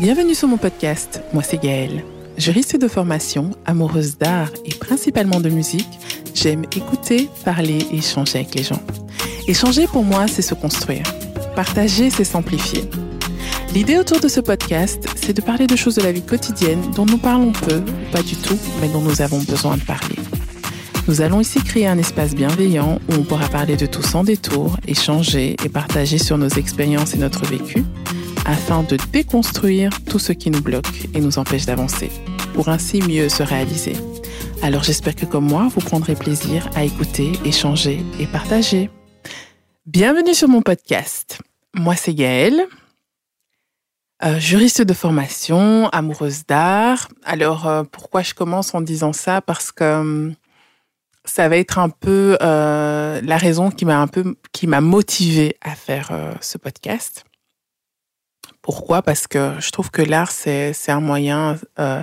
Bienvenue sur mon podcast, moi c'est Gaëlle. Juriste de formation, amoureuse d'art et principalement de musique, j'aime écouter, parler et échanger avec les gens. Échanger pour moi, c'est se construire. Partager, c'est s'amplifier. L'idée autour de ce podcast, c'est de parler de choses de la vie quotidienne dont nous parlons peu, pas du tout, mais dont nous avons besoin de parler. Nous allons ici créer un espace bienveillant où on pourra parler de tout sans détour, échanger et partager sur nos expériences et notre vécu afin de déconstruire tout ce qui nous bloque et nous empêche d'avancer, pour ainsi mieux se réaliser. Alors j'espère que comme moi, vous prendrez plaisir à écouter, échanger et partager. Bienvenue sur mon podcast. Moi c'est Gaëlle, euh, juriste de formation, amoureuse d'art. Alors euh, pourquoi je commence en disant ça? Parce que hum, ça va être un peu euh, la raison qui m'a un qui m'a motivée à faire ce podcast. Pourquoi? Parce que je trouve que l'art, c'est, un moyen euh,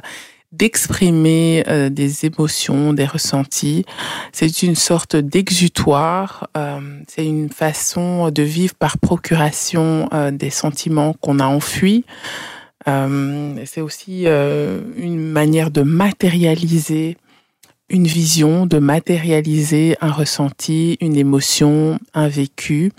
d'exprimer euh, des émotions, des ressentis. C'est une sorte d'exutoire. Euh, c'est une façon de vivre par procuration des sentiments qu'on a enfuis. C'est aussi une manière de matérialiser une vision, de matérialiser un ressenti, une émotion, un vécu.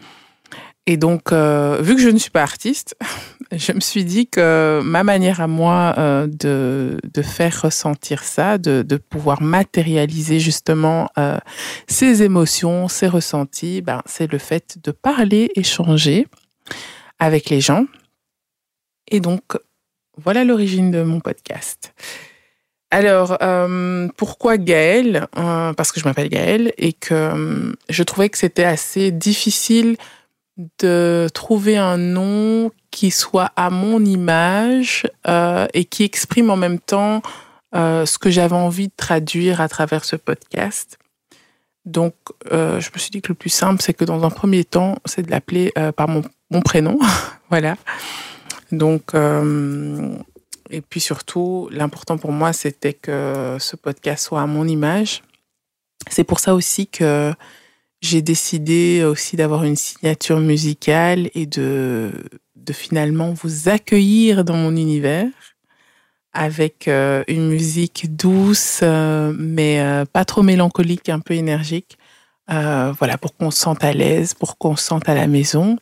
Et donc, vu que je ne suis pas artiste, je me suis dit que ma manière à moi euh, de, faire ressentir ça, de, de pouvoir matérialiser justement euh, ces émotions, ces ressentis, ben, c'est le fait de parler, échanger avec les gens. Et donc, voilà l'origine de mon podcast. Alors, euh, pourquoi Gaëlle Parce que je m'appelle Gaëlle et que je trouvais que c'était assez difficile de trouver un nom qui soit à mon image euh, et qui exprime en même temps euh, ce que j'avais envie de traduire à travers ce podcast. Donc, euh, je me suis dit que le plus simple, c'est que dans un premier temps, c'est de l'appeler par mon, mon prénom. voilà. Donc, et puis surtout, l'important pour moi, c'était que ce podcast soit à mon image. C'est pour ça aussi que j'ai décidé aussi d'avoir une signature musicale et de, de finalement vous accueillir dans mon univers avec euh, une musique douce, euh, mais euh, pas trop mélancolique, un peu énergique. Voilà, pour qu'on se sente à l'aise, pour qu'on se sente à la maison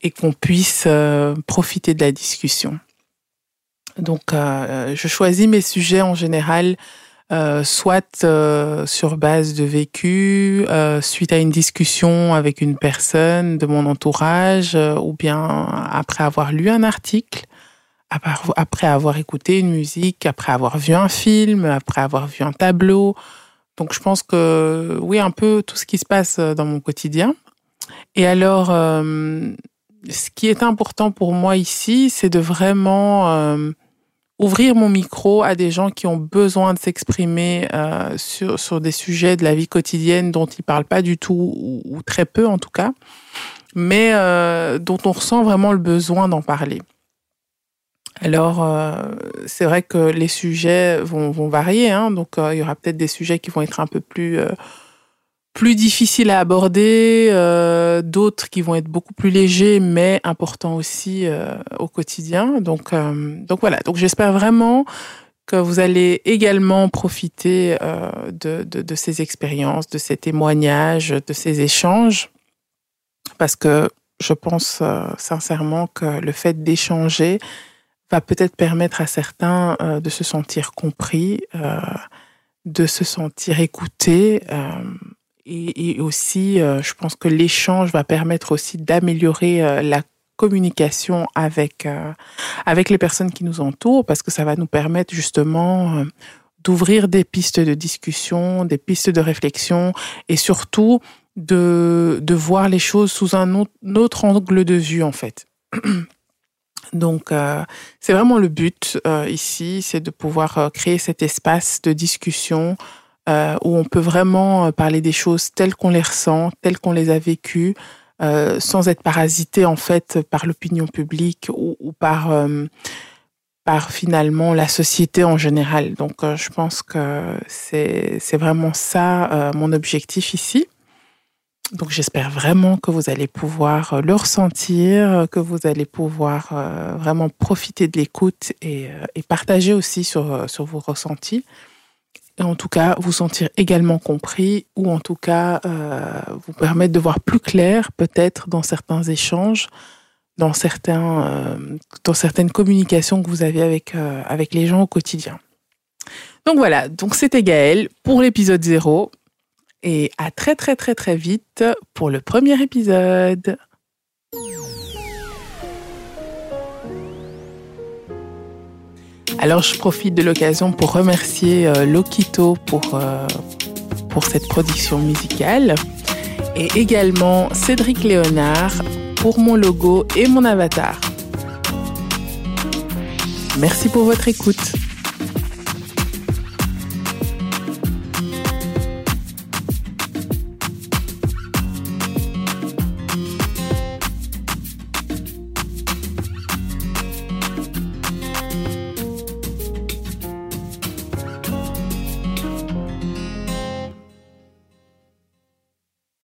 et qu'on puisse profiter de la discussion. Donc, je choisis mes sujets en général euh, soit euh, sur base de vécu, euh, suite à une discussion avec une personne de mon entourage, euh, ou bien après avoir lu un article, après avoir écouté une musique, après avoir vu un film, après avoir vu un tableau. Donc je pense que oui, un peu tout ce qui se passe dans mon quotidien. Et alors, euh, ce qui est important pour moi ici, c'est de vraiment euh, ouvrir mon micro à des gens qui ont besoin de s'exprimer euh, sur, sur des sujets de la vie quotidienne dont ils parlent pas du tout, ou, ou très peu en tout cas, mais euh, dont on ressent vraiment le besoin d'en parler. Alors, euh, c'est vrai que les sujets vont, vont varier, hein, donc euh, il y aura peut-être des sujets qui vont être un peu plus euh, plus difficiles à aborder, euh, d'autres qui vont être beaucoup plus légers, mais importants aussi euh, au quotidien. Donc, euh, donc voilà. Donc j'espère vraiment que vous allez également profiter euh, de, de, de ces expériences, de ces témoignages, de ces échanges, parce que je pense euh, sincèrement que le fait d'échanger va peut-être permettre à certains euh, de se sentir compris, euh, de se sentir écoutés. Euh, et, aussi, euh, je pense que l'échange va permettre aussi d'améliorer euh, la communication avec euh, avec les personnes qui nous entourent parce que ça va nous permettre justement d'ouvrir des pistes de discussion, des pistes de réflexion et surtout de de voir les choses sous un autre, angle de vue en fait. Donc, c'est vraiment le but ici, c'est de pouvoir créer cet espace de discussion euh, où on peut vraiment euh, parler des choses telles qu'on les ressent, telles qu'on les a vécues, euh, sans être parasité en fait par l'opinion publique ou, par par finalement la société en général. Donc, je pense que c'est c'est vraiment ça mon objectif ici. Donc j'espère vraiment que vous allez pouvoir le ressentir, que vous allez pouvoir vraiment profiter de l'écoute et, et, partager aussi sur, sur vos ressentis. Et en tout cas, vous sentir également compris ou en tout cas euh, vous permettre de voir plus clair peut-être dans certains échanges, dans, euh, certaines communications que vous avez avec, euh, avec les gens au quotidien. Donc voilà, donc c'était Gaël pour l'épisode 0 et à très très très très vite pour le premier épisode. Alors je profite de l'occasion pour remercier euh, Lokito euh, pour cette production musicale et également Cédric Léonard pour mon logo et mon avatar. Merci pour votre écoute.